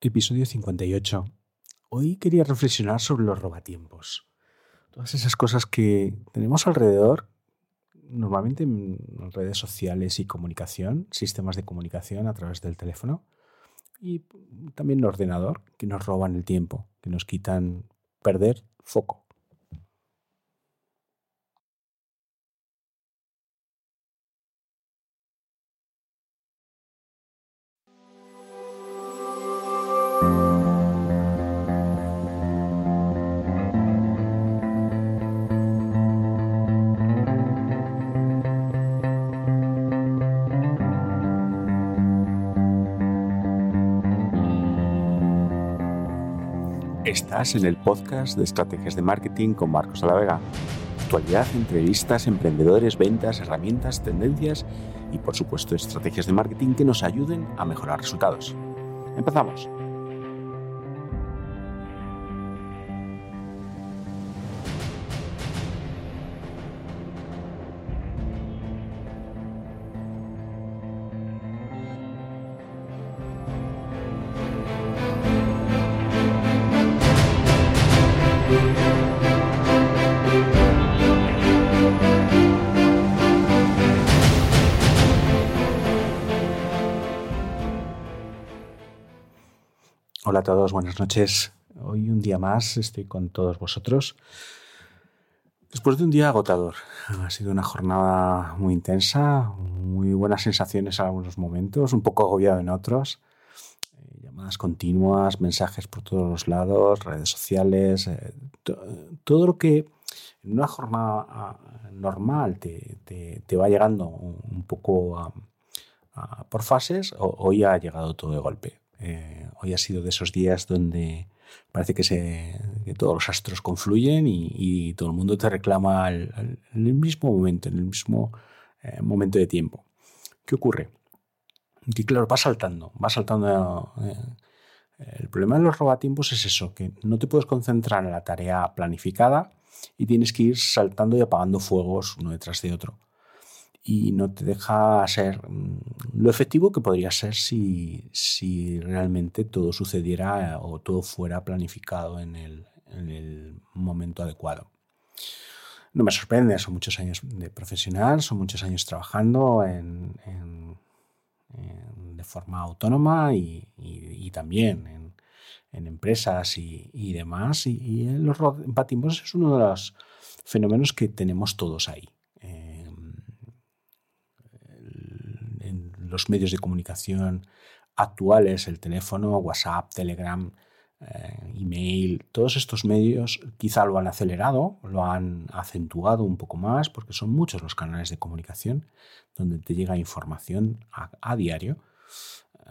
Episodio 58. Hoy quería reflexionar sobre los robatiempos. Todas esas cosas que tenemos alrededor, normalmente en redes sociales y comunicación, sistemas de comunicación a través del teléfono y también el ordenador, que nos roban el tiempo, que nos quitan perder foco. Estás en el podcast de Estrategias de Marketing con Marcos Alavega. Actualidad, entrevistas, emprendedores, ventas, herramientas, tendencias y por supuesto estrategias de marketing que nos ayuden a mejorar resultados. Empezamos. Hola a todos, buenas noches. Hoy un día más estoy con todos vosotros. Después de un día agotador, ha sido una jornada muy intensa, muy buenas sensaciones en algunos momentos, un poco agobiado en otros. Eh, llamadas continuas, mensajes por todos los lados, redes sociales, eh, todo lo que en una jornada ah, normal te, va llegando un poco por fases, hoy ha llegado todo de golpe. Eh, hoy ha sido de esos días donde parece que, se, todos los astros confluyen y, todo el mundo te reclama en el mismo momento, en el mismo eh, momento de tiempo. ¿Qué ocurre? Que claro, va saltando, va saltando. Eh, el problema de los robatiempos es eso, que no te puedes concentrar en la tarea planificada y tienes que ir saltando y apagando fuegos uno detrás de otro y no te deja ser mm, lo efectivo que podría ser si, si realmente todo sucediera o todo fuera planificado en el, en el momento adecuado. No me sorprende, son muchos años de profesional, son muchos años trabajando en, de forma autónoma y, y, también en, empresas y, y demás. Y, los empatimos es uno de los fenómenos que tenemos todos ahí. Los medios de comunicación actuales, el teléfono, WhatsApp, Telegram, eh, email, todos estos medios quizá lo han acelerado, lo han acentuado un poco más, porque son muchos los canales de comunicación donde te llega información a, diario.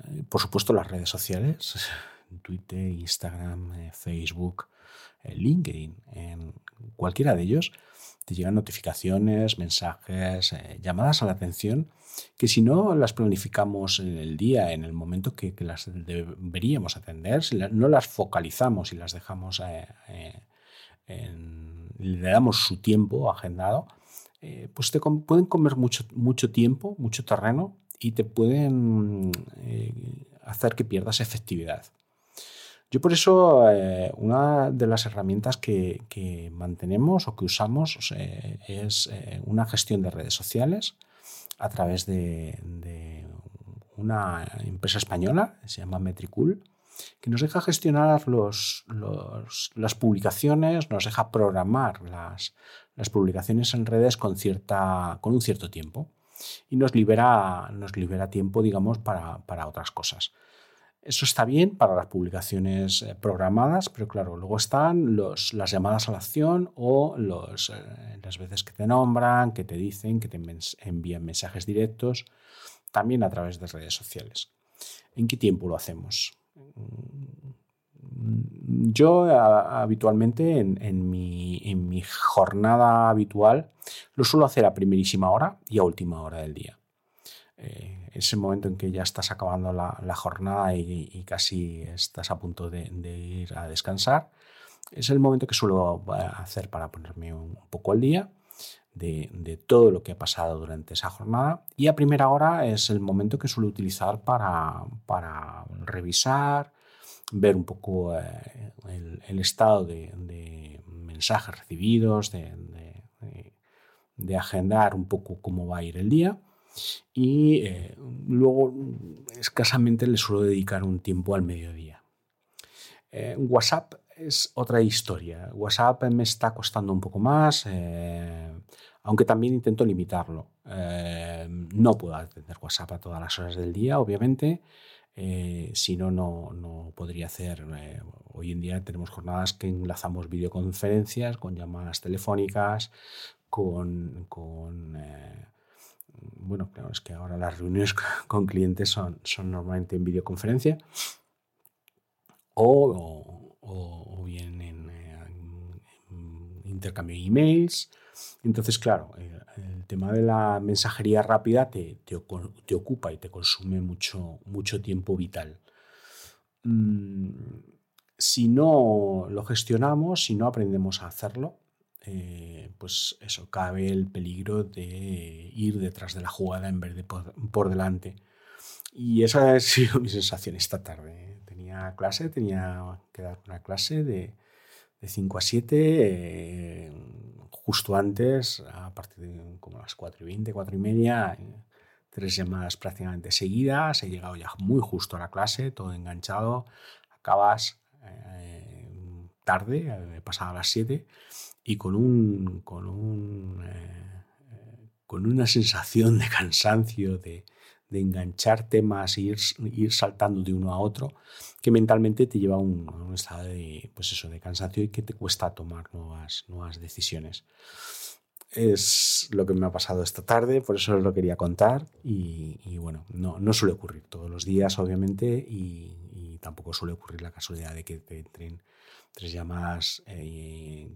Eh, por supuesto, las redes sociales, Twitter, Instagram, eh, Facebook, LinkedIn, en cualquiera de ellos te llegan notificaciones, mensajes, llamadas a la atención que si no las planificamos en el día, en el momento que, las deberíamos atender, si no las focalizamos y las dejamos, eh, eh, le damos su tiempo agendado, eh, pues te pueden comer mucho, mucho tiempo, mucho terreno y te pueden hacer que pierdas efectividad. Yo por eso una de las herramientas que, mantenemos o que usamos es una gestión de redes sociales a través de, una empresa española, se llama Metricool, que nos deja gestionar los, las publicaciones, nos deja programar las, las, publicaciones en redes con, cierta, con un cierto tiempo y nos libera, nos libera tiempo, digamos, para, para otras cosas. Eso está bien para las publicaciones eh, programadas, pero claro, luego están las llamadas a la acción o eh, las veces que te nombran, que te dicen, que te envían mensajes directos, también a través de redes sociales. ¿En qué tiempo lo hacemos? Mm, yo habitualmente en, mi, en mi jornada habitual lo suelo hacer a primerísima hora y a última hora del día. Eh, ese momento en que ya estás acabando la, jornada y, casi estás a punto de, ir a descansar, es el momento que suelo hacer para ponerme un, poco al día de, todo lo que ha pasado durante esa jornada. Y a primera hora es el momento que suelo utilizar para, revisar ver un poco eh, el, estado de, mensajes recibidos, de, agendar un poco cómo va a ir el día. Y eh, luego escasamente le suelo dedicar un tiempo al mediodía. Eh, WhatsApp es otra historia. WhatsApp me está costando un poco más, aunque también intento limitarlo. no puedo atender WhatsApp a todas las horas del día, obviamente. Eh, si no, no podría hacer. Eh, hoy en día tenemos jornadas que enlazamos videoconferencias con llamadas telefónicas, con... con eh, bueno, claro, es que ahora las reuniones con clientes son, son normalmente en videoconferencia o, o, bien en, intercambio de emails. Entonces, claro, el tema de la mensajería rápida te, te, ocupa y te consume mucho, mucho tiempo vital. Mm, si no lo gestionamos, si no aprendemos a hacerlo, eh, pues eso, cabe el peligro de ir detrás de la jugada en vez de por, delante. Y esa ha sido mi sensación esta tarde. Tenía clase, tenía que dar una clase de, de 5 a 7 justo antes, a partir de como las 4 y 20, 4 y media, eh, tres llamadas prácticamente seguidas, he llegado ya muy justo a la clase, todo enganchado, acabas eh, tarde, he pasado a las 7 y con un, con un eh, con una sensación de cansancio, de, de enganchar temas e ir, ir, saltando de uno a otro, que mentalmente te lleva a un, estado de, pues eso, de cansancio y que te cuesta tomar nuevas, nuevas decisiones. Es lo que me ha pasado esta tarde, por eso os lo quería contar y, bueno, no, no, suele ocurrir todos los días, obviamente, y, tampoco suele ocurrir la casualidad de que te entren tres llamadas eh,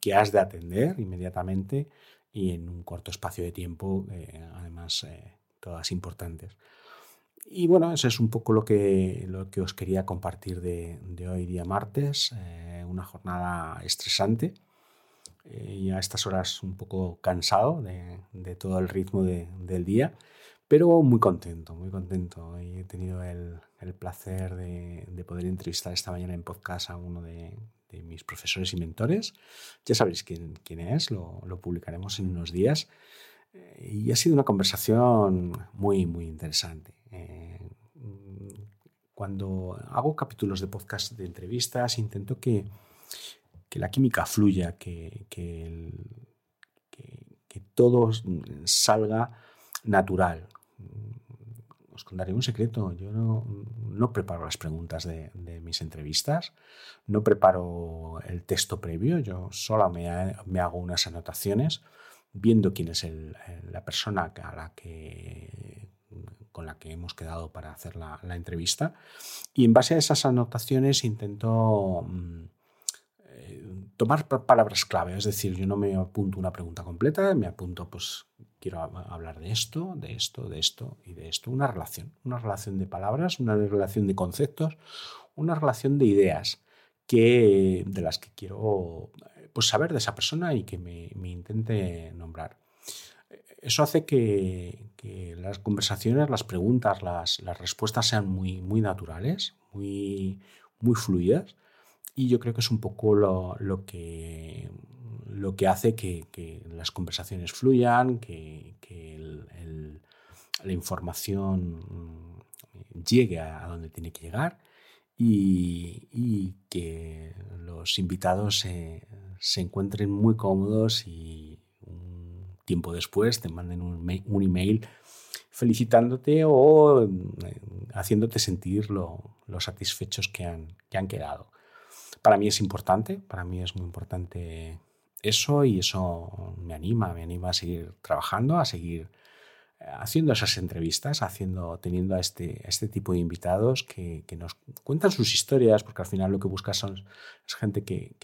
que, has de atender inmediatamente y en un corto espacio de tiempo, eh, además... Eh, todas importantes. Y bueno, eso es un poco lo que, lo que os quería compartir de, hoy día martes, una jornada estresante y a estas horas un poco cansado de, todo el ritmo del día, pero muy contento, muy contento. Y he tenido el, placer de, poder entrevistar esta mañana en podcast a uno de, mis profesores y mentores. Ya sabéis quién, quién es, lo, lo publicaremos en unos días. Y ha sido una conversación muy, muy interesante. Eh, cuando hago capítulos de podcast de entrevistas, intento que, que la química fluya, que, que, que, todo salga natural. Os contaré un secreto. Yo no, no preparo las preguntas de, mis entrevistas, no preparo el texto previo, yo solo me, me hago unas anotaciones viendo quién es la persona a la que, con la que hemos quedado para hacer la, entrevista. Y en base a esas anotaciones intento mm, eh, tomar palabras clave. Es decir, yo no me apunto una pregunta completa, me apunto, pues quiero hablar de esto, de esto, de esto y de esto. Una relación, una relación de palabras, una relación de conceptos, una relación de ideas que, de las que quiero pues saber de esa persona y que me, intente nombrar. Eso hace que, las conversaciones, las preguntas, las, respuestas sean muy, muy naturales, muy, muy fluidas. Y yo creo que es un poco lo, que, lo que hace que, las conversaciones fluyan, que, la información llegue a donde tiene que llegar y, que los invitados se, encuentren muy cómodos y un tiempo después te manden un, email felicitándote o eh, haciéndote sentir lo, satisfechos que han, que han quedado. Para mí es importante, para mí es muy importante eso y eso me anima, me anima a seguir trabajando, a seguir haciendo esas entrevistas, haciendo, teniendo a este, este tipo de invitados que, nos cuentan sus historias, porque al final lo que buscas son, es gente que,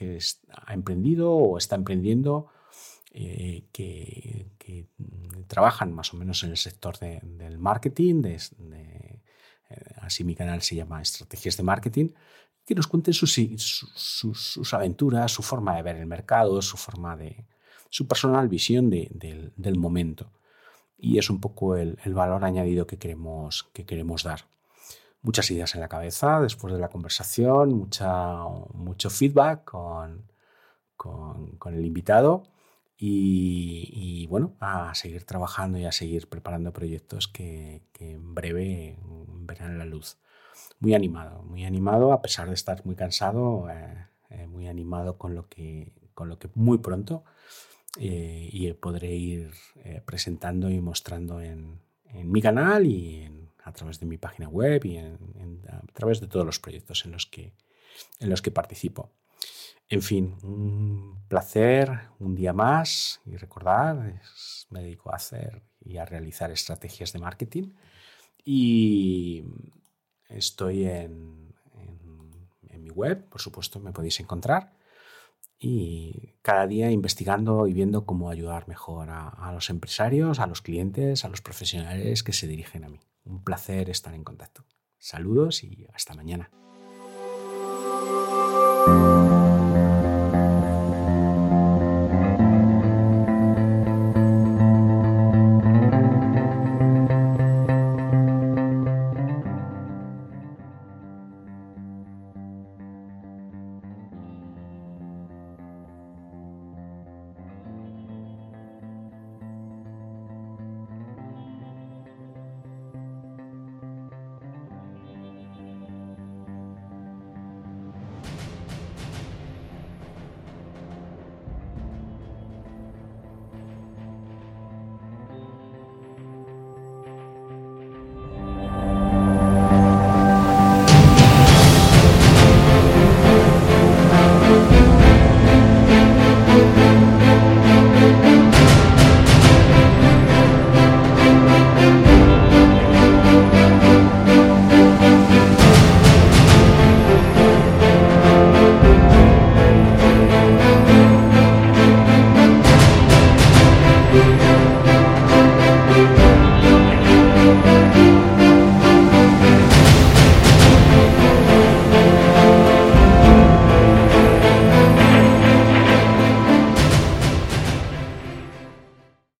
ha emprendido o está emprendiendo, eh, que, trabajan más o menos en el sector del marketing, de, eh, así mi canal se llama Estrategias de Marketing, que nos cuenten sus, aventuras, su forma de ver el mercado, su forma de su personal visión del, momento y es un poco el, valor añadido que queremos, que queremos dar. muchas ideas en la cabeza después de la conversación, mucho feedback con, con, el invitado y, bueno, a seguir trabajando y a seguir preparando proyectos que, en breve verán la luz. Muy animado, muy animado a pesar de estar muy cansado, eh, eh, muy animado con lo que, con lo que muy pronto eh, y podré ir presentando y mostrando en, en mi canal y a través de mi página web y a través de todos los proyectos en los que, en los que participo. En fin, un placer un día más y recordar, me dedico a hacer y a realizar estrategias de marketing y estoy en, mi web, por supuesto me podéis encontrar y cada día investigando y viendo cómo ayudar mejor a, a los empresarios, a los clientes, a los profesionales que se dirigen a mí. Un placer estar en contacto. Saludos y hasta mañana.